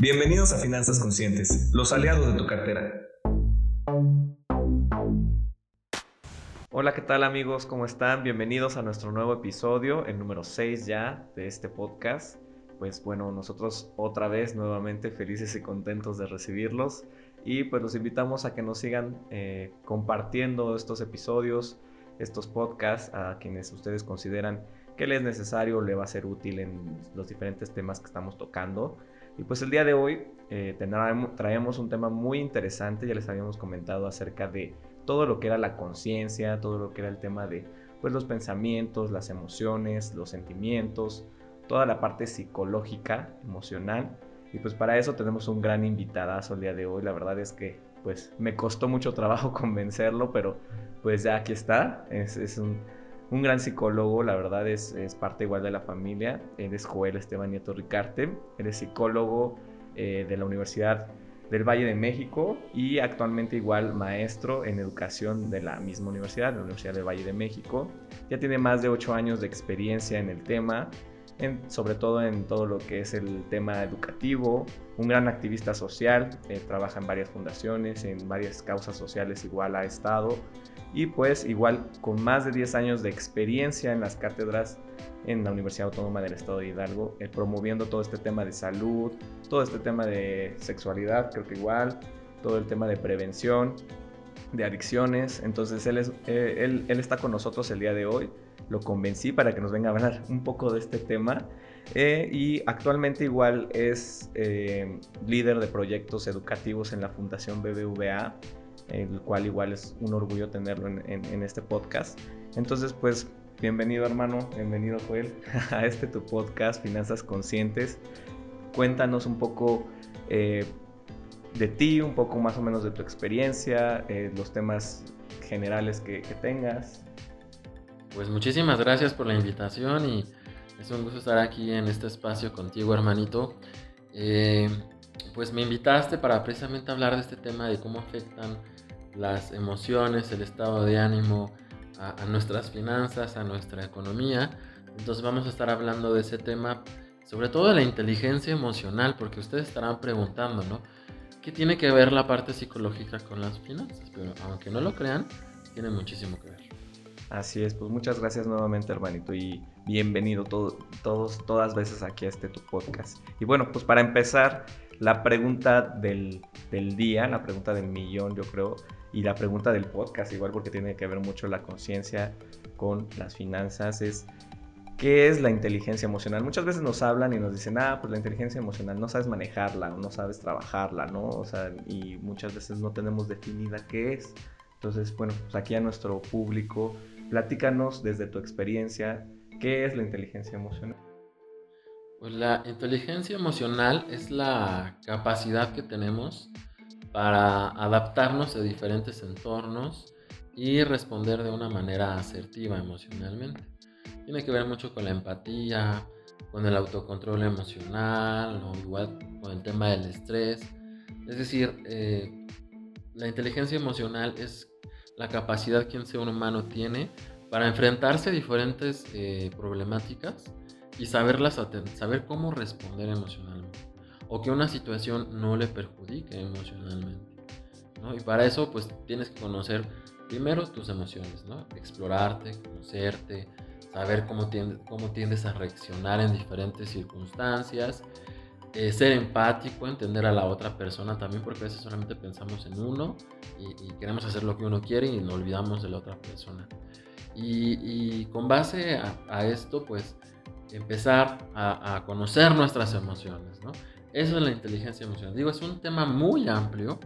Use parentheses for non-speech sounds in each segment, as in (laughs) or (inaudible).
Bienvenidos a Finanzas Conscientes, los aliados de tu cartera. Hola, ¿qué tal amigos? ¿Cómo están? Bienvenidos a nuestro nuevo episodio, el número 6 ya de este podcast. Pues bueno, nosotros otra vez nuevamente felices y contentos de recibirlos y pues los invitamos a que nos sigan eh, compartiendo estos episodios, estos podcasts a quienes ustedes consideran que les es necesario, le va a ser útil en los diferentes temas que estamos tocando. Y pues el día de hoy eh, traemos un tema muy interesante, ya les habíamos comentado acerca de todo lo que era la conciencia, todo lo que era el tema de pues los pensamientos, las emociones, los sentimientos, toda la parte psicológica, emocional. Y pues para eso tenemos un gran invitadazo el día de hoy. La verdad es que pues me costó mucho trabajo (laughs) convencerlo, pero pues ya aquí está. Es, es un, un gran psicólogo, la verdad es, es, parte igual de la familia. Él es Joel Esteban Nieto Ricarte, él es psicólogo eh, de la Universidad del Valle de México y actualmente igual maestro en educación de la misma universidad, la Universidad del Valle de México. Ya tiene más de ocho años de experiencia en el tema, sobre todo en todo lo que es el tema educativo, un gran activista social, eh, trabaja en varias fundaciones, en varias causas sociales igual ha estado y pues igual con más de 10 años de experiencia en las cátedras en la Universidad Autónoma del Estado de Hidalgo, eh, promoviendo todo este tema de salud, todo este tema de sexualidad, creo que igual, todo el tema de prevención, de adicciones. Entonces él, es, eh, él, él, está con nosotros el día de hoy. Lo convencí para que nos venga a hablar (laughs) un poco de este tema. Eh, y actualmente igual es líder de proyectos educativos en la Fundación BBVA el cual igual es un orgullo tenerlo en, este podcast. Entonces, pues, bienvenido hermano, bienvenido Joel (laughs) a este tu podcast, Finanzas Conscientes. Cuéntanos un poco eh, de ti, un poco más o menos de tu experiencia, eh, los temas generales que, tengas. Pues muchísimas gracias por la invitación y es un gusto estar aquí en este espacio contigo, hermanito. Eh, pues me invitaste para precisamente hablar de este tema de cómo afectan las emociones, el estado de ánimo a, nuestras finanzas, a nuestra economía. Entonces vamos a estar hablando de ese tema, sobre todo de la inteligencia emocional, porque ustedes estarán preguntando, ¿no? ¿Qué tiene que ver la parte psicológica con las finanzas? Pero aunque no lo crean, tiene muchísimo que ver. Así es, pues muchas gracias nuevamente hermanito y bienvenido todos, todas veces aquí a este tu podcast. Y bueno, pues para empezar, la pregunta del, del día, la pregunta del millón yo creo, y la pregunta del podcast, igual porque tiene que ver mucho la conciencia con las finanzas, es ¿qué es la inteligencia emocional? Muchas veces nos hablan y nos dicen, ah, pues la inteligencia emocional no sabes manejarla o no sabes trabajarla, ¿no? O sea, y muchas veces no tenemos definida qué es. Entonces, bueno, pues aquí a nuestro público, platícanos desde tu experiencia, ¿qué es la inteligencia emocional? Pues la inteligencia emocional es la capacidad que tenemos para adaptarnos a diferentes entornos y responder de una manera asertiva emocionalmente. Tiene que ver mucho con la empatía, con el autocontrol emocional, o igual con el tema del estrés. Es decir, eh, la inteligencia emocional es la capacidad que un ser humano tiene para enfrentarse a diferentes eh, problemáticas y saberlas saber cómo responder emocionalmente o que una situación no le perjudique emocionalmente. Y para eso pues tienes que conocer primero tus emociones, ¿no? explorarte, conocerte, saber cómo tiendes, cómo tiendes a reaccionar en diferentes circunstancias, eh, ser empático, entender a la otra persona también, porque a veces solamente pensamos en uno y, queremos hacer lo que uno quiere y nos olvidamos de la otra persona. Y, con base a, esto, pues empezar a, a, conocer nuestras emociones, ¿no? Eso es la inteligencia emocional. Digo, es un tema muy amplio,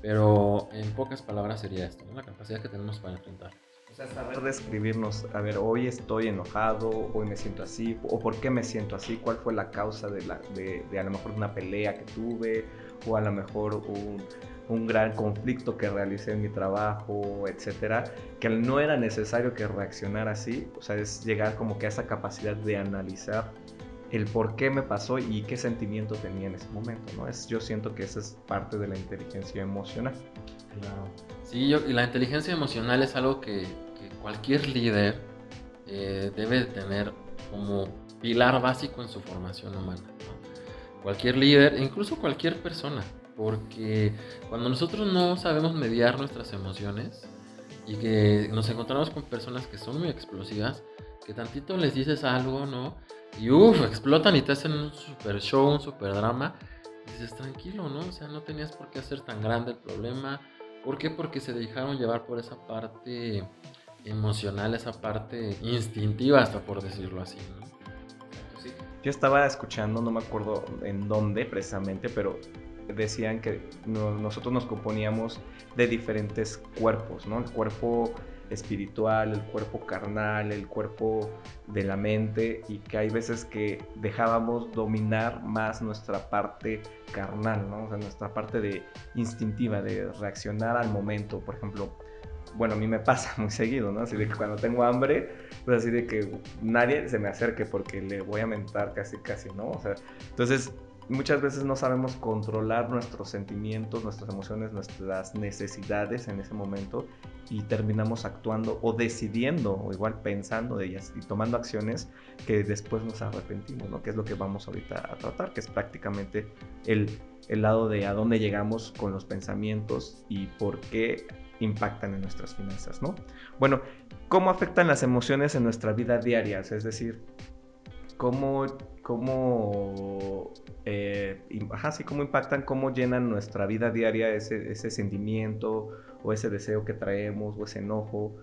pero en pocas palabras sería esto, la capacidad que tenemos para enfrentar. O sea, saber describirnos, a ver, hoy estoy enojado, hoy me siento así, o por qué me siento así, cuál fue la causa de, la, de, de a lo mejor una pelea que tuve, o a lo mejor un, un gran conflicto que realicé en mi trabajo, etcétera, que no era necesario que reaccionara así, o sea, es llegar como que a esa capacidad de analizar el por qué me pasó y qué sentimiento tenía en ese momento, ¿no? Es, yo siento que esa es parte de la inteligencia emocional. Claro. Sí, yo, y la inteligencia emocional es algo que, cualquier líder eh, debe tener como pilar básico en su formación humana. cualquier líder, incluso cualquier persona, porque cuando nosotros no sabemos mediar nuestras emociones y que nos encontramos con personas que son muy explosivas, que tantito les dices algo, ¿no? Y uff, explotan y te hacen un super show, un super drama. dices, tranquilo, ¿no? O sea, no tenías por qué hacer tan grande el problema. ¿Por qué? Porque se dejaron llevar por esa parte emocional, esa parte instintiva, hasta por decirlo así, ¿no? Yo estaba escuchando, no me acuerdo en dónde precisamente, pero decían que nosotros nos componíamos de diferentes cuerpos, ¿no? El cuerpo espiritual, el cuerpo carnal, el cuerpo de la mente y que hay veces que dejábamos dominar más nuestra parte carnal, ¿no? O sea, nuestra parte de instintiva, de reaccionar al momento, por ejemplo, bueno, a mí me pasa (laughs) muy seguido, ¿no? Así de que cuando tengo hambre, pues así de que nadie se me acerque porque le voy a mentar casi, casi, ¿no? O sea, entonces muchas veces no sabemos controlar nuestros sentimientos, nuestras emociones, nuestras necesidades en ese momento y terminamos actuando o decidiendo o igual pensando de ellas y tomando acciones que después nos arrepentimos, ¿no? Que es lo que vamos ahorita a tratar, que es prácticamente el, el lado de a dónde llegamos con los pensamientos y por qué impactan en nuestras finanzas, ¿no? Bueno, ¿cómo afectan las emociones en nuestra vida diaria? Es decir, ¿cómo, cómo, eh, cómo impactan, cómo llenan nuestra vida diaria ese, ese sentimiento o ese deseo que traemos o ese enojo?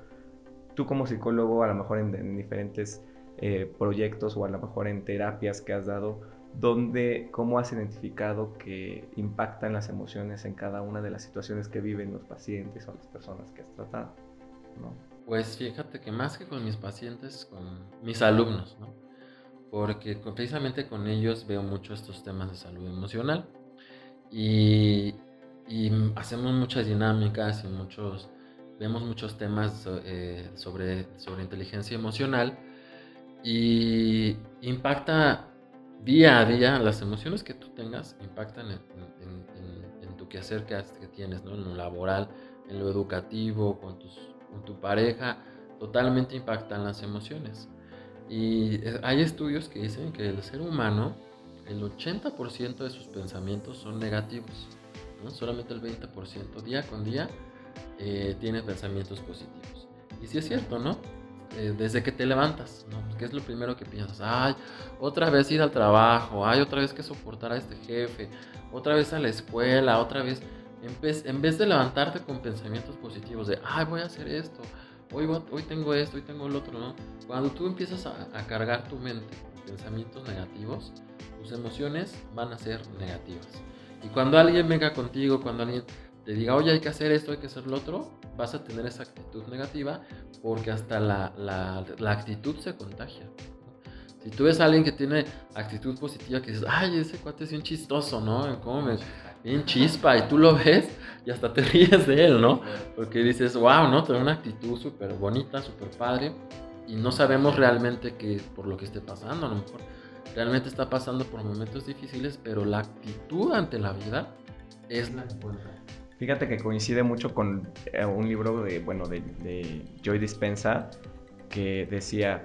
Tú como psicólogo, a lo mejor en, diferentes eh, proyectos o a lo mejor en terapias que has dado, donde, cómo has identificado que impactan las emociones en cada una de las situaciones que viven los pacientes o las personas que has tratado. ¿no? Pues fíjate que más que con mis pacientes, con mis alumnos, ¿no? Porque precisamente con ellos veo mucho estos temas de salud emocional y, hacemos muchas dinámicas y muchos, vemos muchos temas eh, sobre, sobre inteligencia emocional y impacta día a día, las emociones que tú tengas impactan en, tu quehacer que, que tienes, ¿no? en lo laboral, en lo educativo, con, tus, con tu pareja, totalmente impactan las emociones. Y eh, hay estudios que dicen que el ser humano, el 80% de sus pensamientos son negativos, ¿no? solamente el 20% día con día eh, tiene pensamientos positivos. Y sí es cierto, ¿no? Eh, desde que te levantas, ¿no? ¿Qué es lo primero que piensas? Ay, otra vez ir al trabajo, ay, otra vez que soportar a este jefe, otra vez a la escuela, otra vez. En vez, en vez de levantarte con pensamientos positivos de, ay, voy a hacer esto, hoy, tengo esto, hoy tengo el otro. Cuando tú empiezas a, cargar tu mente con pensamientos negativos, tus emociones van a ser negativas. Y cuando alguien venga contigo, cuando alguien te diga, oye, hay que hacer esto, hay que hacer lo otro, vas a tener esa actitud negativa porque hasta la, la, la actitud se contagia. Si tú ves a alguien que tiene actitud positiva, que dices, ay, ese cuate es bien chistoso, ¿no? Como me, bien chispa, y tú lo ves y hasta te (laughs) ríes de él, ¿no? Porque dices, wow, ¿no? Tiene una actitud súper bonita, súper padre, y no sabemos realmente qué por lo que esté pasando, a lo mejor realmente está pasando por momentos difíciles, pero la actitud ante la vida es la que cuenta. Fíjate que coincide mucho con eh, un libro de, bueno, de, de Joy Dispensa que decía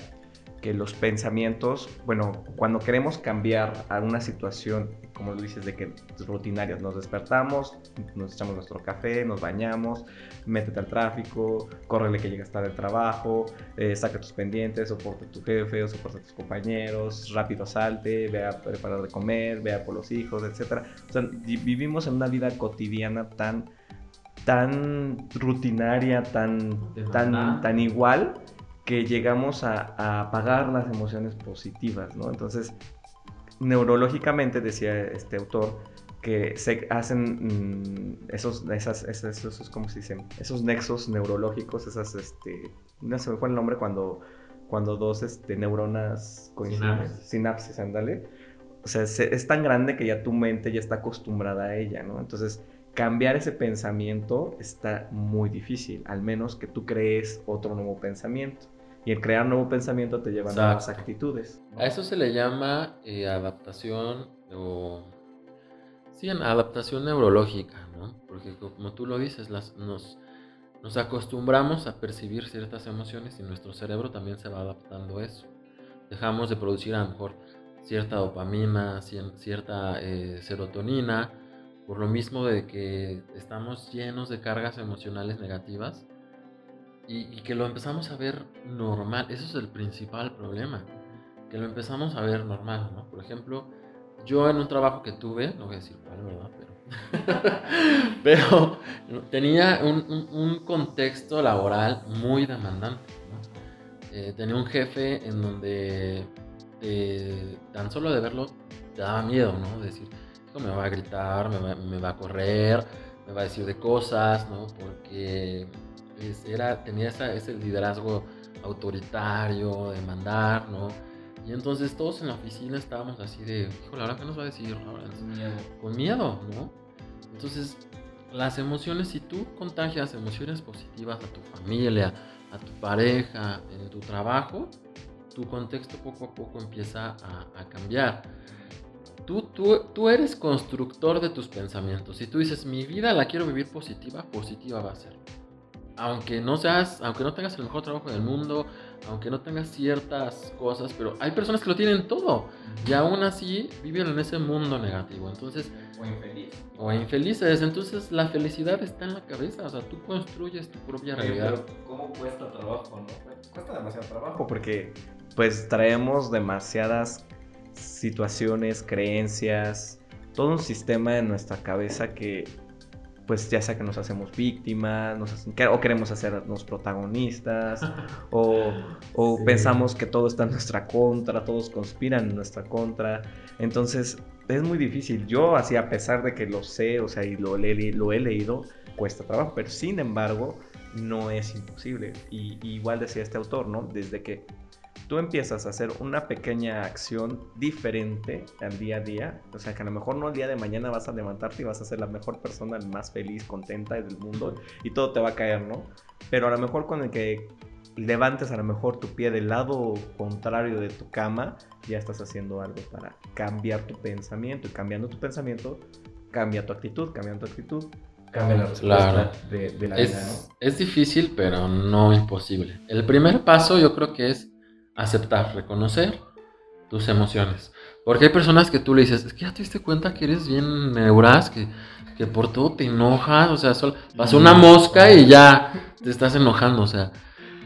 que los pensamientos, bueno, cuando queremos cambiar a una situación, como lo dices, de que rutinarias, nos despertamos, nos echamos nuestro café, nos bañamos, métete al tráfico, córrele que llegas tarde al trabajo, eh, saca tus pendientes, soporta a tu jefe, o soporta a tus compañeros, rápido salte, ve a preparar de comer, vea por los hijos, etc. O sea, vivimos en una vida cotidiana tan, tan rutinaria, tan, tan, tan igual que llegamos a, apagar las emociones positivas, ¿no? Entonces, neurológicamente, decía este autor, que se hacen mm, esos, esas, esos, esos, ¿cómo se dice? Esos nexos neurológicos, esas, este, no sé cuál el nombre cuando, cuando dos este, neuronas coinciden, sinapsis, ándale. O sea, es tan grande que ya tu mente ya está acostumbrada a ella, ¿no? Entonces, cambiar ese pensamiento está muy difícil, al menos que tú crees otro nuevo pensamiento. Y el crear nuevo pensamiento te lleva a nuevas actitudes. A eso se le llama eh, adaptación o... Sí, adaptación neurológica, ¿no? Porque como tú lo dices, las, nos, nos acostumbramos a percibir ciertas emociones y nuestro cerebro también se va adaptando a eso. Dejamos de producir a lo mejor cierta dopamina, cierta eh, serotonina, por lo mismo de que estamos llenos de cargas emocionales negativas y, que lo empezamos a ver normal. Eso es el principal problema, que lo empezamos a ver normal, ¿no? Por ejemplo, yo en un trabajo que tuve, no voy a decir cuál, ¿verdad? Pero, (laughs) pero tenía un, contexto laboral muy demandante. Eh, tenía un jefe en donde tan solo de verlo te daba miedo, ¿no? Decir, me va a gritar, me va, me va, a correr, me va a decir de cosas, ¿no? Porque era, tenía ese liderazgo autoritario, de mandar, ¿no? Y entonces todos en la oficina estábamos así de, híjole, ¿ahora qué nos va a decir? Con miedo. Con miedo, ¿no? Entonces, las emociones, si tú contagias emociones positivas a tu familia, a tu pareja, en tu trabajo, tu contexto poco a poco empieza a, a cambiar. Tú, tú, tú, eres constructor de tus pensamientos. Si tú dices, mi vida la quiero vivir positiva, positiva va a ser aunque no seas, aunque no tengas el mejor trabajo del mundo, aunque no tengas ciertas cosas, pero hay personas que lo tienen todo y aún así viven en ese mundo negativo. Entonces, o infeliz. O infelices. Entonces, la felicidad está en la cabeza. O sea, tú construyes tu propia realidad. Pero, ¿cómo cuesta trabajo, no? Cuesta demasiado trabajo porque, pues, traemos demasiadas situaciones, creencias, todo un sistema en nuestra cabeza que pues ya sea que nos hacemos víctimas, o queremos hacernos protagonistas, (laughs) o, pensamos que todo está en nuestra contra, todos conspiran en nuestra contra. Entonces es muy difícil. Yo, así a pesar de que lo sé, o sea, y lo, lo he leído, cuesta trabajo, pero sin embargo no es imposible. Y, y igual decía este autor, ¿no? Desde que tú empiezas a hacer una pequeña acción diferente al día a día, o sea que a lo mejor no el día de mañana vas a levantarte y vas a ser la mejor persona, más feliz, contenta del mundo y todo te va a caer, ¿no? Pero a lo mejor con el que levantes a lo mejor tu pie del lado contrario de tu cama, ya estás haciendo algo para cambiar tu pensamiento y cambiando tu pensamiento, cambia tu actitud, cambiando tu actitud, cambia la respuesta de, la es, vida, ¿no? Es difícil, pero no imposible. El primer paso yo creo que es aceptar, reconocer tus emociones. Porque hay personas que tú le dices, es que ya te diste cuenta que eres bien neuras, que, que por todo te enojas, o sea, solo pasó una mosca y ya te estás enojando, o sea,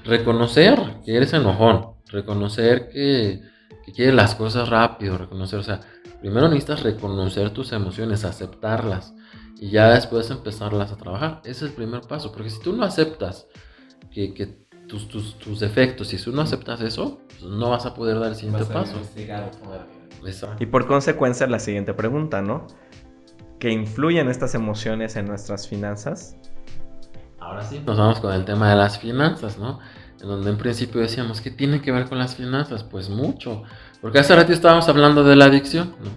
reconocer que eres enojón, reconocer que, que quieres las cosas rápido, reconocer, o sea, primero necesitas reconocer tus emociones, aceptarlas y ya después empezarlas a trabajar. Ese es el primer paso, porque si tú no aceptas que, que tus, tus, tus defectos. Si tú no aceptas eso, pues no vas a poder dar el siguiente paso. Y por consecuencia, la siguiente pregunta, ¿no? ¿Qué influyen estas emociones en nuestras finanzas? Ahora sí, nos vamos con el tema de las finanzas, ¿no? En donde en principio decíamos, ¿qué tiene que ver con las finanzas? Pues mucho. Porque hace rato estábamos hablando de la adicción, ¿no?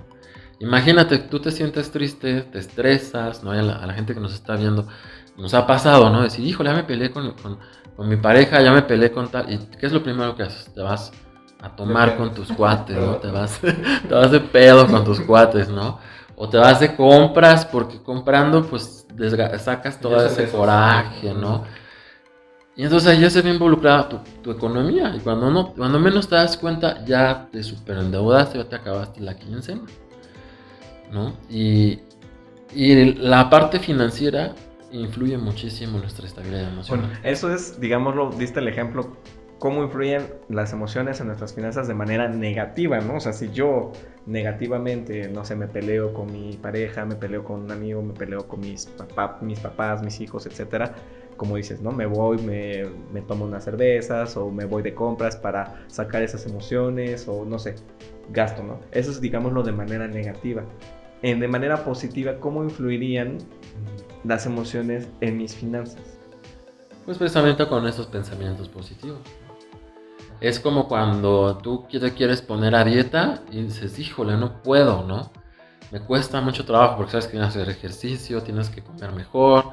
Imagínate, tú te sientes triste, te estresas, ¿no? A la, a la gente que nos está viendo, nos ha pasado, ¿no? Decir, híjole, ya me peleé con, con, con mi pareja ya me peleé con tal. ¿Y qué es lo primero que haces? Te vas a tomar con tus cuates, ¿no? Te vas, te vas de pedo con tus cuates, ¿no? O te vas de compras porque comprando pues sacas todo ese coraje, ¿no? Y entonces ahí ya se ve involucrada tu, tu, economía. Y cuando, no, cuando menos te das cuenta, ya te superendeudaste, ya te acabaste la quincena. ¿no? Y, y la parte financiera influye muchísimo nuestra estabilidad emocional. Bueno, eso es, digámoslo, diste el ejemplo, cómo influyen las emociones en nuestras finanzas de manera negativa, ¿no? O sea, si yo negativamente, no sé, me peleo con mi pareja, me peleo con un amigo, me peleo con mis, mis papás, mis hijos, etcétera, como dices, ¿no? Me voy, me, me tomo unas cervezas o me voy de compras para sacar esas emociones o no sé, gasto, ¿no? Eso es, digámoslo, de manera negativa. En, de manera positiva, ¿cómo influirían las emociones en mis finanzas? Pues precisamente con esos pensamientos positivos. Es como cuando tú te quieres poner a dieta y dices, híjole, no puedo, ¿no? Me cuesta mucho trabajo porque sabes que tienes que hacer ejercicio, tienes que comer mejor,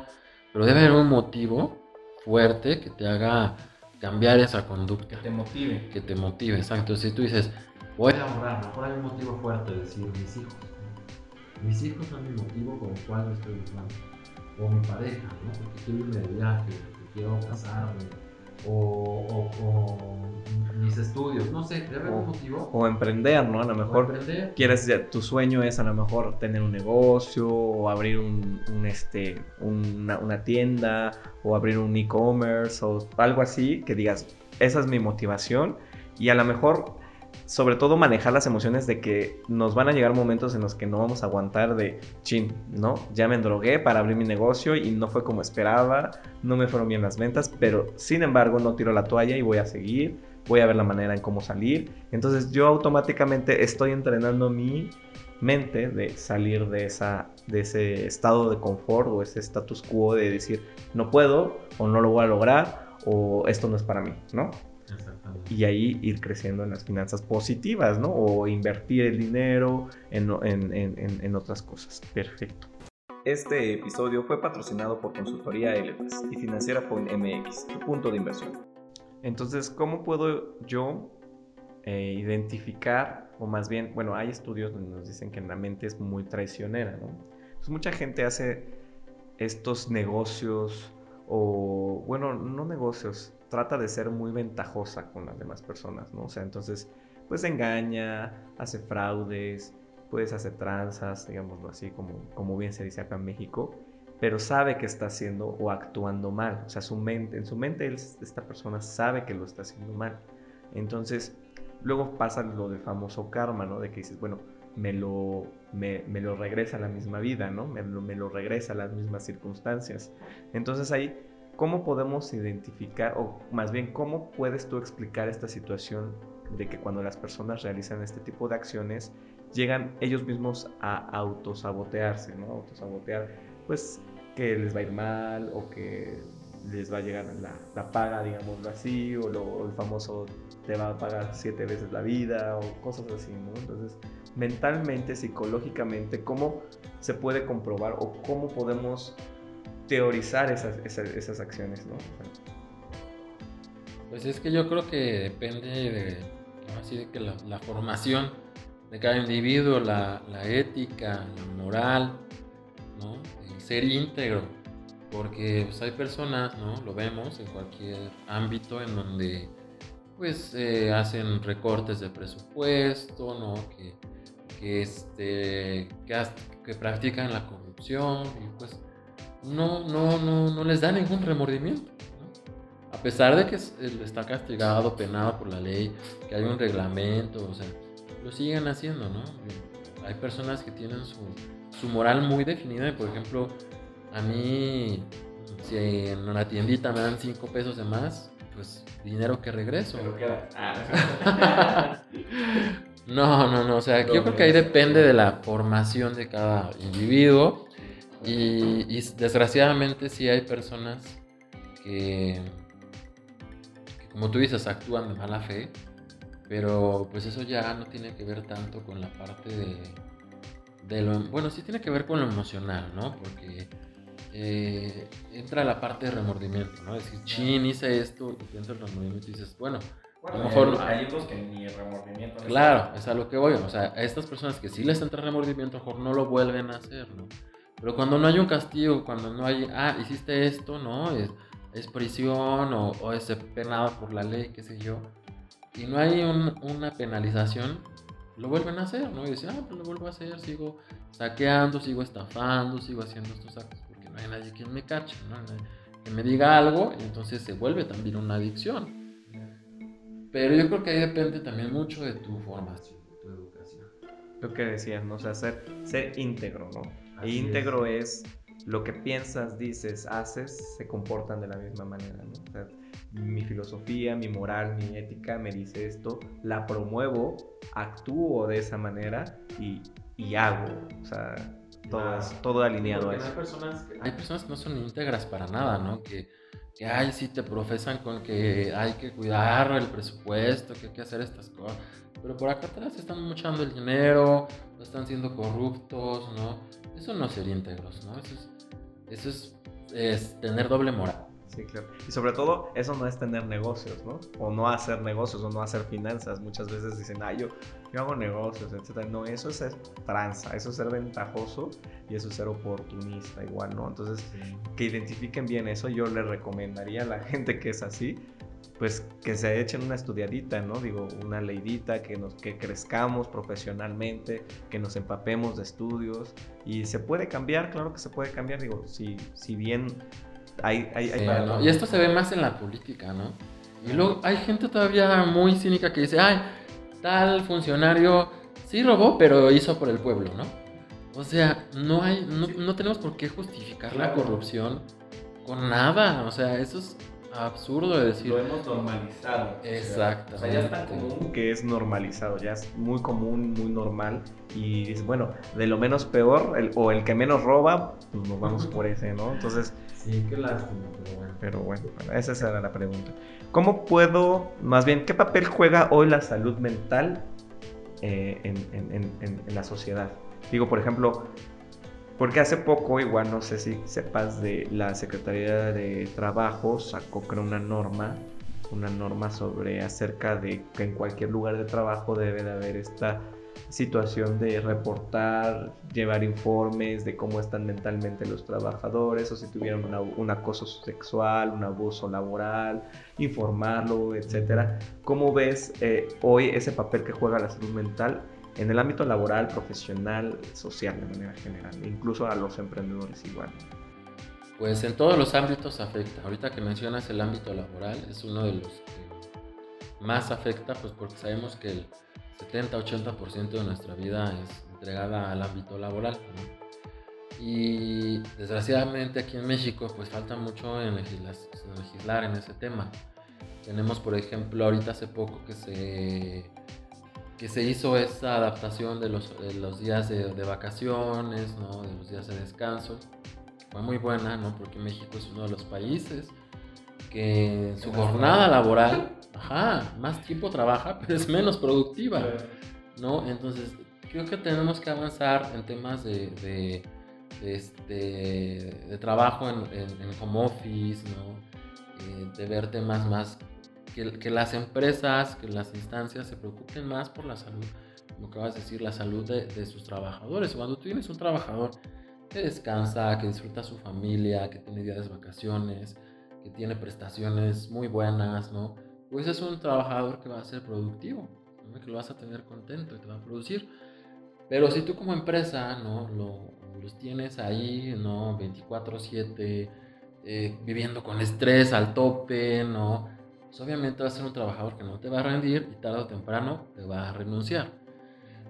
pero debe haber un motivo fuerte que te haga cambiar esa conducta. Que te motive. Que te motive, exacto. Si tú dices, voy a ahorrar, mejor hay un motivo fuerte, decir, mis hijos. Mis hijos son mi motivo con el cual estoy usando o mi pareja, ¿no? Porque quiero irme de viaje, porque quiero casarme, o, mis estudios, no sé, debe haber un motivo. O emprender, ¿no? A lo mejor quieres, tu sueño es a lo mejor tener un negocio o abrir un, este, una, una tienda o abrir un e-commerce o algo así que digas, esa es mi motivación y a lo mejor sobre todo manejar las emociones de que nos van a llegar momentos en los que no vamos a aguantar de chin, ¿no? Ya me endrogué para abrir mi negocio y no fue como esperaba, no me fueron bien las ventas, pero sin embargo no tiro la toalla y voy a seguir, voy a ver la manera en cómo salir. Entonces yo automáticamente estoy entrenando mi mente de salir de, esa, de ese estado de confort o ese status quo de decir no puedo o no lo voy a lograr o esto no es para mí, ¿no? Y ahí ir creciendo en las finanzas positivas, ¿no? O invertir el dinero en, en, en, en otras cosas. Perfecto. Este episodio fue patrocinado por Consultoría Elepas y Financiera Point MX, tu punto de inversión. Entonces, ¿cómo puedo yo eh, identificar, o más bien, bueno, hay estudios donde nos dicen que la mente es muy traicionera, ¿no? Pues mucha gente hace estos negocios o, bueno, no negocios, trata de ser muy ventajosa con las demás personas, ¿no? O sea, entonces, pues engaña, hace fraudes, puedes hacer tranzas, digámoslo así, como, como bien se dice acá en México, pero sabe que está haciendo o actuando mal. O sea, su mente, en su mente esta persona sabe que lo está haciendo mal. Entonces, luego pasa lo del famoso karma, ¿no? De que dices, bueno, me lo, me, me lo regresa a la misma vida, ¿no? Me me lo regresa a las mismas circunstancias. Entonces ahí ¿Cómo podemos identificar, o más bien, cómo puedes tú explicar esta situación de que cuando las personas realizan este tipo de acciones, llegan ellos mismos a autosabotearse, ¿no? Autosabotear, pues que les va a ir mal o que les va a llegar la, la paga, digámoslo así, o, lo, el famoso te va a pagar siete veces la vida o cosas así, ¿no? Entonces, mentalmente, psicológicamente, ¿cómo se puede comprobar o cómo podemos teorizar esas, esas, acciones, ¿no? Pues es que yo creo que depende de, así de que la, formación de cada individuo, la, ética, la moral, ¿no? El ser íntegro, porque pues, hay personas, ¿no? Lo vemos en cualquier ámbito en donde pues eh, hacen recortes de presupuesto, ¿no? Que, que, este, que, que practican la corrupción y pues no, no, no, no les da ningún remordimiento. A pesar de que está castigado, penado por la ley, que hay un reglamento, o sea, lo siguen haciendo, ¿no? Hay personas que tienen su, moral muy definida y, por ejemplo, a mí, si en una tiendita me dan 5 pesos de más, pues dinero que regreso. Ah. (laughs) no, no, no, o sea, yo creo que ahí depende de la formación de cada individuo y, desgraciadamente sí hay personas que, como tú dices, actúan de mala fe, pero pues eso ya no tiene que ver tanto con la parte de, de lo... Bueno, sí tiene que ver con lo emocional, ¿no? Porque eh, entra la parte de remordimiento, ¿no? Es decir, chin, hice esto, y pienso el remordimiento y dices, bueno, a lo mejor... Hay otros que ni remordimiento. Claro, es a lo que voy. O sea, a estas personas que sí les entra remordimiento, a lo mejor no lo vuelven a hacer, ¿no? Pero cuando no hay un castigo, cuando no hay, ah, hiciste esto, ¿no? Es, es prisión o, o, es penado por la ley, qué sé yo. Y no hay una penalización, lo vuelven a hacer, ¿no? Y dicen, ah, pues lo vuelvo a hacer, sigo saqueando, sigo estafando, sigo haciendo estos actos porque no hay nadie quien me cache, ¿no? Que me diga algo entonces se vuelve también una adicción. Pero yo creo que ahí depende también mucho de tu formación. Lo que decías, ¿no? O sea, ser, ser íntegro, ¿no? E íntegro es. lo que piensas, dices, haces, se comportan de la misma manera. mi filosofía, mi moral, mi ética me dice esto, la promuevo, actúo de esa manera y, y hago. O sea, todo, todo alineado a eso. Hay personas, que, hay personas que no son íntegras para nada, ¿no? Que, que ay, sí te profesan con que hay que cuidar el presupuesto, que hay que hacer estas cosas. Pero por acá atrás están muchando el dinero, están siendo corruptos, ¿no? Eso no es ser íntegros, ¿no? Eso es, eso es, tener doble moral. Sí, claro. Y sobre todo, eso no es tener negocios, ¿no? O no hacer negocios, o no hacer finanzas. Muchas veces dicen, ah, yo, yo hago negocios, etc. No, eso es ser tranza, eso es ser ventajoso y eso es ser oportunista igual, ¿no? Entonces, que identifiquen bien eso, yo les recomendaría a la (laughs) gente que es así, pues que se echen una estudiadita, ¿no? Digo, una leidita, que, nos, que crezcamos profesionalmente, que nos empapemos de estudios y se puede cambiar, claro que se puede cambiar, digo, si, si bien hay... hay, Y esto se ve más en la política, ¿no? Y luego hay gente todavía muy cínica que dice, ay, tal funcionario sí robó, pero hizo por el pueblo, ¿no? O sea, no hay, no, no tenemos por qué justificar la corrupción con nada. O sea, eso es absurdo de decir. Lo hemos normalizado. Exacto. O sea, ya es tan común que es normalizado, ya es muy común, muy normal. Y dices, bueno, de lo menos peor, el, o el que menos roba, pues nos vamos por ese, ¿no? Entonces. Sí, qué lástima, pero bueno. Pero bueno, esa era la pregunta. ¿Cómo puedo, más bien, qué papel juega hoy la salud mental eh, en, en, en, en la sociedad? Digo, por ejemplo, porque hace poco, igual no sé si sepas de la Secretaría de Trabajo, sacó una norma, una norma sobre acerca de que en cualquier lugar de trabajo debe de haber esta situación de reportar, llevar informes de cómo están mentalmente los trabajadores o si tuvieron un acoso sexual, un abuso laboral, informarlo, etcétera. ¿Cómo ves eh, hoy ese papel que juega la salud mental en el ámbito laboral, profesional, social de manera general, incluso a los emprendedores igual. Pues en todos los ámbitos afecta. Ahorita que mencionas el ámbito laboral, es uno de los que más afecta, pues porque sabemos que el 70-80% de nuestra vida es entregada al ámbito laboral. Y desgraciadamente aquí en México pues falta mucho en legislar en ese tema. Tenemos por ejemplo ahorita hace poco que se que se hizo esta adaptación de los, los días de, vacaciones, ¿no? de los días de descanso. Fue muy buena, ¿no? porque México es uno de los países que en su jornada laboral, ajá, más tiempo trabaja, (laughs) pero es menos productiva. ¿no? Entonces, creo que tenemos que avanzar en temas de, de, este, de trabajo en, en, home office, ¿no? Eh, de ver temas más que, las empresas, que las instancias se preocupen más por la salud, como acabas de decir, la salud de, sus trabajadores. Cuando tú tienes un trabajador que descansa, que disfruta su familia, que tiene días de vacaciones, que tiene prestaciones muy buenas, ¿no? Pues es un trabajador que va a ser productivo, que lo vas a tener contento y te va a producir. Pero si tú como empresa, ¿no? los tienes ahí, ¿no? 24/7, eh, viviendo con estrés al tope, ¿no? Pues obviamente va a ser un trabajador que no te va a rendir y tarde o temprano te va a renunciar.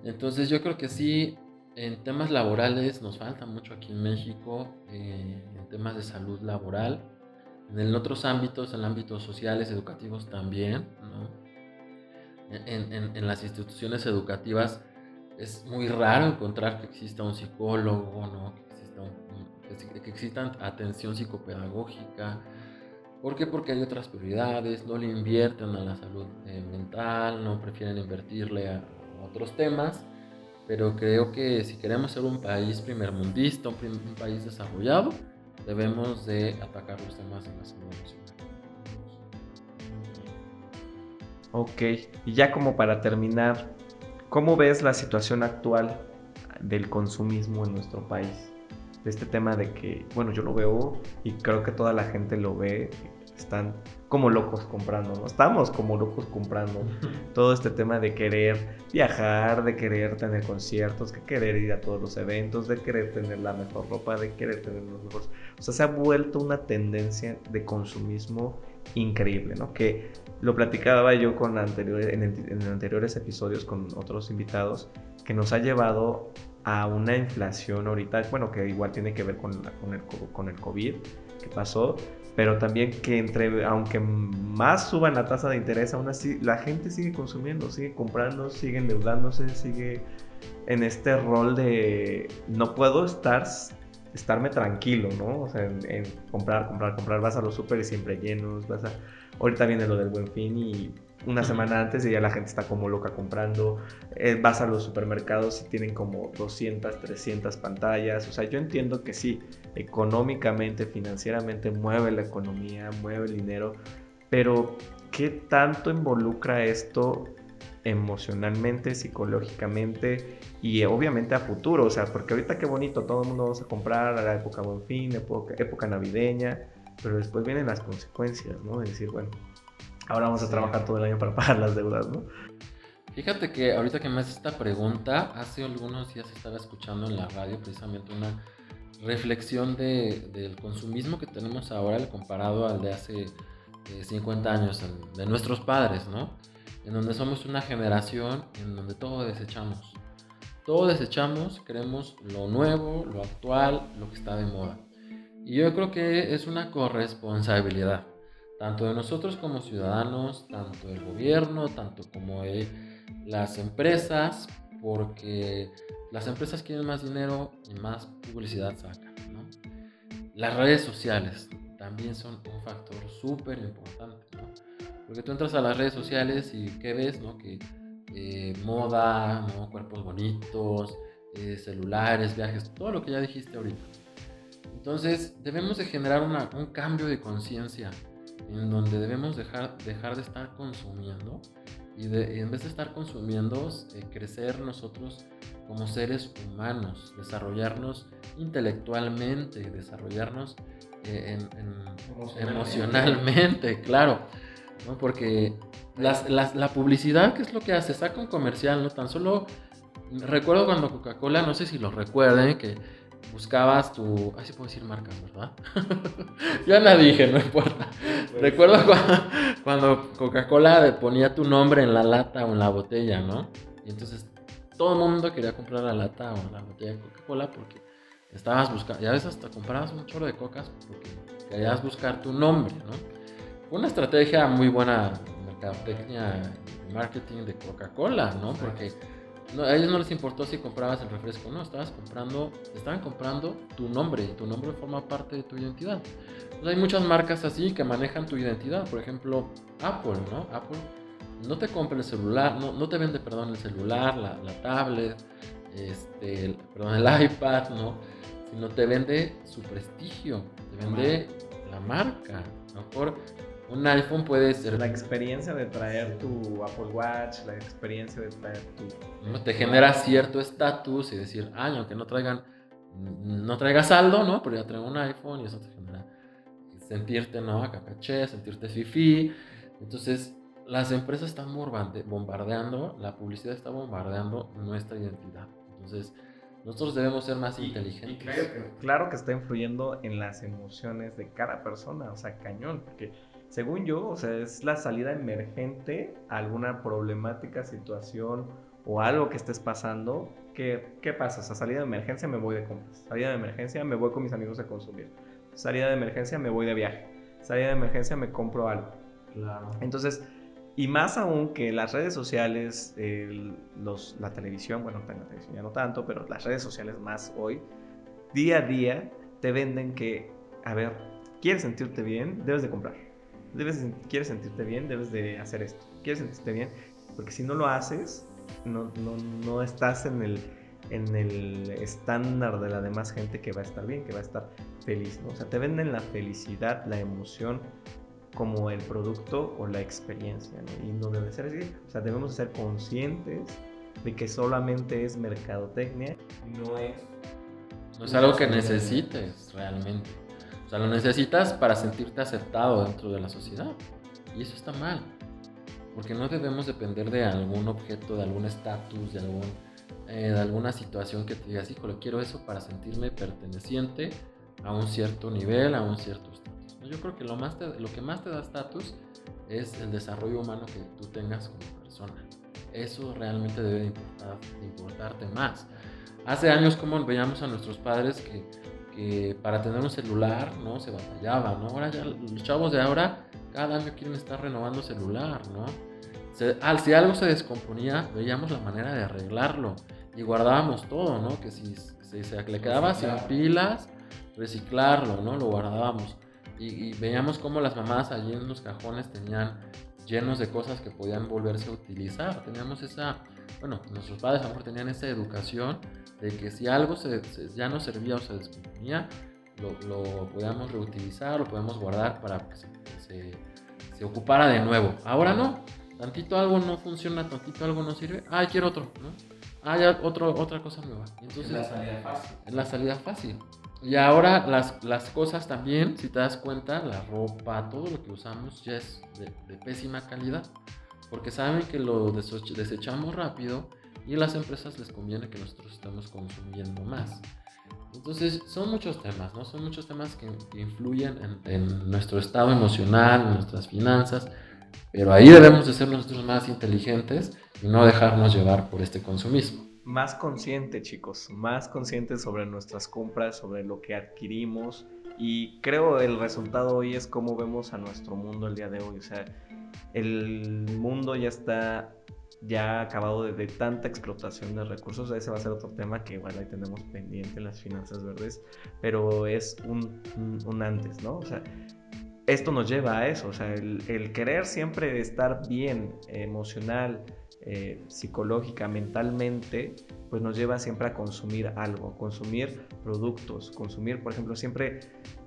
Entonces yo creo que sí, en temas laborales nos falta mucho aquí en México, eh, en temas de salud laboral, en otros ámbitos, en ámbitos sociales, educativos también, en, en, las instituciones educativas es muy raro encontrar que exista un psicólogo, ¿no? que exista atención psicopedagógica, ¿Por qué? Porque hay otras prioridades, no le invierten a la salud eh, mental, no prefieren invertirle a, otros temas, pero creo que si queremos ser un país primermundista, un, un país desarrollado, debemos de atacar los temas de la salud emocional. Ok, y ya como para terminar, ¿cómo ves la situación actual del consumismo en nuestro país? de este tema de que, bueno, yo lo veo y creo que toda la gente lo ve, están como locos comprando, ¿no? Estamos como locos comprando (laughs) todo este tema de querer viajar, de querer tener conciertos, de querer ir a todos los eventos, de querer tener la mejor ropa, de querer tener los mejores... O sea, se ha vuelto una tendencia de consumismo increíble, ¿no? Que lo platicaba yo con anterior, en, en anteriores episodios con otros invitados, que nos ha llevado a una inflación ahorita, bueno, que igual tiene que ver con, con, el, con el COVID que pasó, pero también que entre, aunque más suban la tasa de interés, aún así la gente sigue consumiendo, sigue comprando, sigue endeudándose, sigue en este rol de no puedo estar estarme tranquilo, ¿no? O sea, en, comprar, comprar, comprar, vas a los súper siempre llenos, vas a... Ahorita viene lo del buen fin y una semana antes y ya la gente está como loca comprando. Eh, vas a los supermercados y tienen como 200, 300 pantallas. O sea, yo entiendo que sí, económicamente, financieramente mueve la economía, mueve el dinero, pero ¿qué tanto involucra esto emocionalmente, psicológicamente y obviamente a futuro? O sea, porque ahorita qué bonito, todo el mundo vamos a comprar a la época buen fin, época, época navideña, pero después vienen las consecuencias, ¿no? De decir, bueno, Ahora vamos a Sí. trabajar todo el año para (laughs) pagar las deudas, ¿no? Fíjate que ahorita que me haces esta pregunta, hace algunos días estaba escuchando en la radio precisamente una reflexión de- del consumismo que tenemos ahora comparado al de hace eh, 50 años, de nuestros padres, ¿no? En donde somos una generación en donde todo desechamos. Todo desechamos, queremos lo nuevo, lo actual, lo que está de moda. Y yo creo que es una corresponsabilidad, tanto de nosotros como ciudadanos, tanto del gobierno, tanto como de las empresas, porque las empresas quieren más dinero y más publicidad sacan. ¿no? Las redes sociales también son un factor súper importante. Porque tú entras a las redes sociales y ¿qué ves? No? Que eh, moda, ¿no? cuerpos bonitos, eh, celulares, viajes, todo lo que ya dijiste ahorita. Entonces debemos de generar una- un cambio de conciencia en donde debemos dejar, dejar de estar consumiendo y, de- y en vez de estar consumiendo, eh, crecer nosotros como seres humanos, desarrollarnos intelectualmente, desarrollarnos eh, en- en- emocionalmente, claro, ¿no? porque las- las- la publicidad, ¿qué es lo que hace? Saca un comercial, no tan solo, recuerdo cuando Coca-Cola, no sé si lo recuerden, que buscabas tu, así puedo decir marcas, ¿verdad? (laughs) ya la dije, no importa. Recuerdo cua- cuando Coca-Cola ponía tu nombre en la lata o en la botella, ¿no? Y entonces todo el mundo quería comprar la lata o la botella de Coca-Cola porque estabas buscando, y a veces hasta comprabas un chorro de cocas porque querías buscar tu nombre, ¿no? Una estrategia muy buena de mercadotecnia y marketing de Coca-Cola, ¿no? Porque no, a ellos no les importó si comprabas el refresco, no, estabas comprando, estaban comprando tu nombre y tu nombre forma parte de tu identidad. Entonces, hay muchas marcas así que manejan tu identidad, por ejemplo, Apple, ¿no? Apple no te compra el celular, no, no te vende, perdón, el celular, la, la tablet, este, el- perdón, el (laughs) iPad, ¿no? Sino te vende su prestigio, te vende la marca. A lo mejor un iPhone puede ser La experiencia de traer tu Apple Watch, la experiencia de traer tu... ¿no? te genera cierto estatus y decir, ay, aunque no traigan, no traiga saldo, ¿no? Pero ya traigo un iPhone y eso te genera sentirte, ¿no? Acá caché, sentirte fifi. Entonces, las empresas están bombardeando, la publicidad está bombardeando nuestra identidad. Entonces, nosotros debemos ser más inteligentes. Claro que está influyendo en las emociones de cada persona, o sea, cañón, porque según yo, o sea, es la salida emergente a alguna problemática, situación o algo que estés pasando. ¿Qué, ¿Qué pasa? O sea, salida de emergencia me voy de compras, salida de emergencia me voy con mis amigos a consumir, salida de emergencia me voy de viaje, salida de emergencia me compro algo. Claro. Entonces, y más aún que las redes sociales, el- los, la televisión, bueno, la televisión ya no tanto, pero las redes sociales más hoy, día a día te venden que, a ver, quieres sentirte bien, debes de comprar. Debes, quieres sentirte bien, debes de hacer esto. Quieres sentirte bien, porque si no lo haces, no, no, no estás en el, en el estándar de la demás gente que va a estar bien, que va a estar feliz. ¿no? O sea, te venden la felicidad, la emoción, como el producto o la experiencia, ¿no? Y no debe ser así. O sea, debemos ser conscientes de que solamente es mercadotecnia, no es... No es algo que necesites realmente. Sea, lo necesitas para sentirte aceptado dentro de la sociedad. Y eso está mal. Porque no debemos depender de algún objeto, de algún estatus, de, algún, eh, de alguna situación que te digas, híjole, quiero eso para sentirme perteneciente a un cierto nivel, a un cierto estatus. Yo creo que lo, más te- lo que más te da estatus es el desarrollo humano que tú tengas como persona. Eso realmente debe de importar- de importarte más. Hace años como veíamos a nuestros padres que, que para tener un celular no se batallaba, ¿no? Ahora ya los chavos de ahora cada año quieren estar renovando celular, ¿no? Se- al- si algo se descomponía, veíamos la manera de arreglarlo y guardábamos todo, ¿no? Que si, si se le quedaba sin pilas, reciclarlo, ¿no? Lo guardábamos. Y, y veíamos cómo las mamás allí en los cajones tenían llenos de cosas que podían volverse a utilizar. Teníamos esa, bueno, nuestros padres a lo mejor tenían esa educación de que si algo se- se- ya no servía o se descomponía, lo, lo podíamos reutilizar, lo podíamos guardar para que se, se- se ocupara de nuevo. Ahora no, tantito algo no funciona, tantito algo no sirve, ah, quiero otro, ¿no? Ah, ya, otro, otra cosa nueva. Entonces, Es la salida fácil. es la salida fácil. Y ahora las, las cosas también, si te das cuenta, la ropa, todo lo que usamos ya es de, de pésima calidad. Porque saben que lo desechamos rápido y a las empresas les conviene que nosotros estemos consumiendo más. Entonces, son muchos temas, ¿no? Son muchos temas que, influyen en, en nuestro estado emocional, en nuestras finanzas, pero ahí debemos de ser nosotros más inteligentes y no dejarnos llevar por este consumismo. Más consciente, chicos, más consciente sobre nuestras compras, sobre lo que adquirimos. Y creo el resultado hoy es cómo vemos a nuestro mundo el día de hoy. O sea, el mundo ya está ya acabado de, de tanta explotación de recursos. Ese va a ser otro tema que igual ahí tenemos pendiente en las finanzas verdes, pero es un, un, un antes, ¿no? O sea, esto nos lleva a eso, o sea, el, querer siempre estar bien emocional, eh, psicológica, mentalmente, pues nos lleva siempre a consumir algo, consumir productos, consumir, por ejemplo, siempre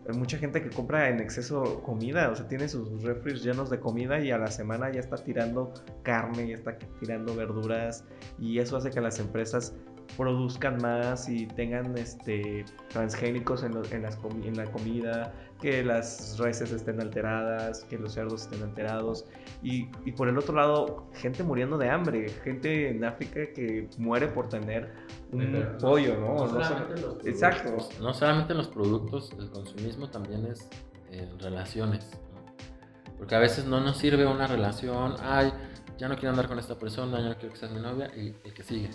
hay mucha gente que compra en exceso comida, o sea, tiene sus refres llenos de comida y a la semana ya está tirando carne, ya está tirando verduras y eso hace que las empresas produzcan más y tengan este transgénicos en, lo- en las comi- en la comida, que las reses estén alteradas, que los cerdos estén alterados y, y por el otro lado gente muriendo de hambre, gente en África que muere por tener un Pero pollo, ¿no? No No solamente los Exacto. No solamente en los productos, el consumismo también es en relaciones. ¿no? Porque a veces no nos sirve una relación, ay, ya no quiero andar con esta persona, ya no quiero que seas mi novia, y el que sigue.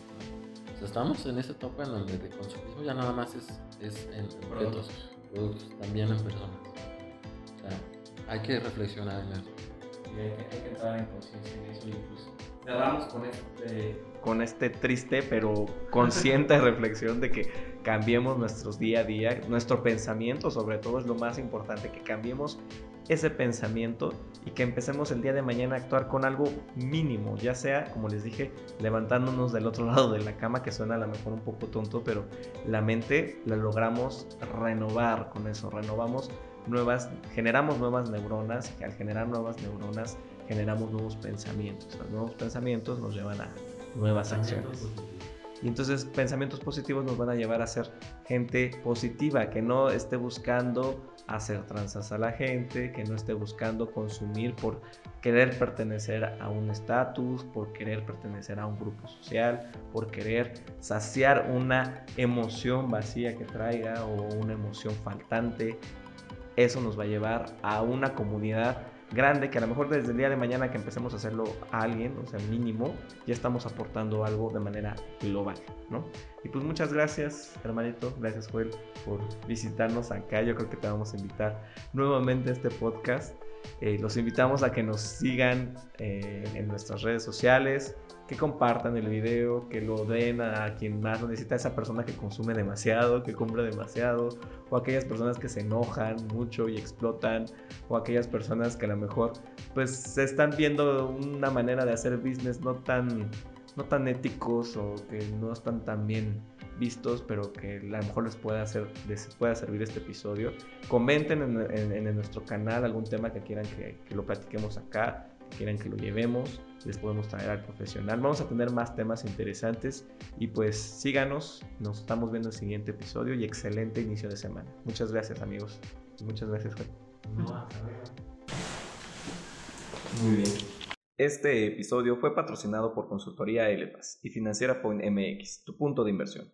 Estamos en esa etapa en donde de consumismo ya nada más es, es en objetos, productos, también en personas. O sea, hay que reflexionar en eso. Y hay que, hay que entrar en conciencia en eso y pues cerramos con este, con este triste pero consciente (laughs) reflexión de que cambiemos nuestros día a día, nuestro pensamiento sobre todo es lo más importante, que cambiemos ese pensamiento y que empecemos el día de mañana a actuar con algo mínimo, ya sea, como les dije, levantándonos del otro (laughs) lado de la cama, que suena a lo mejor un poco tonto, pero la mente la logramos renovar con eso, renovamos nuevas, generamos nuevas neuronas y al generar nuevas neuronas generamos nuevos pensamientos. Los nuevos pensamientos nos llevan a nuevas acciones. Y entonces pensamientos positivos nos van a llevar a ser gente positiva, que no esté buscando hacer tranzas a la gente, que no esté buscando consumir por querer pertenecer a un estatus, por querer pertenecer a un grupo social, por querer saciar una emoción vacía que traiga o una emoción faltante. Eso nos va a llevar a una comunidad grande que a lo mejor desde el día de mañana que empecemos a hacerlo a alguien, o sea, mínimo, ya estamos aportando algo de manera global, ¿no? Y pues muchas gracias, hermanito, gracias Joel por visitarnos acá. Yo creo que te vamos a invitar nuevamente a este podcast. Eh, los invitamos a que nos sigan eh, en nuestras redes sociales, que compartan el video, que lo den a quien más lo necesita, esa persona que consume demasiado, que compra demasiado, o aquellas personas que se enojan mucho y explotan, o aquellas personas que a lo mejor pues se están viendo una manera de hacer business no tan, no tan éticos o que no están tan bien vistos, pero que a lo mejor les pueda, hacer, les pueda servir este episodio. Comenten en, en- nuestro canal algún tema que quieran que, que lo platiquemos acá, quieran que lo llevemos, les podemos traer al profesional. Vamos a tener más temas interesantes y pues síganos, nos estamos viendo en el siguiente episodio y excelente inicio de semana. Muchas gracias amigos. Muchas gracias, Juan. Muy bien. Este episodio fue patrocinado por Consultoría Elepas y Financiera Point MX, tu punto de inversión.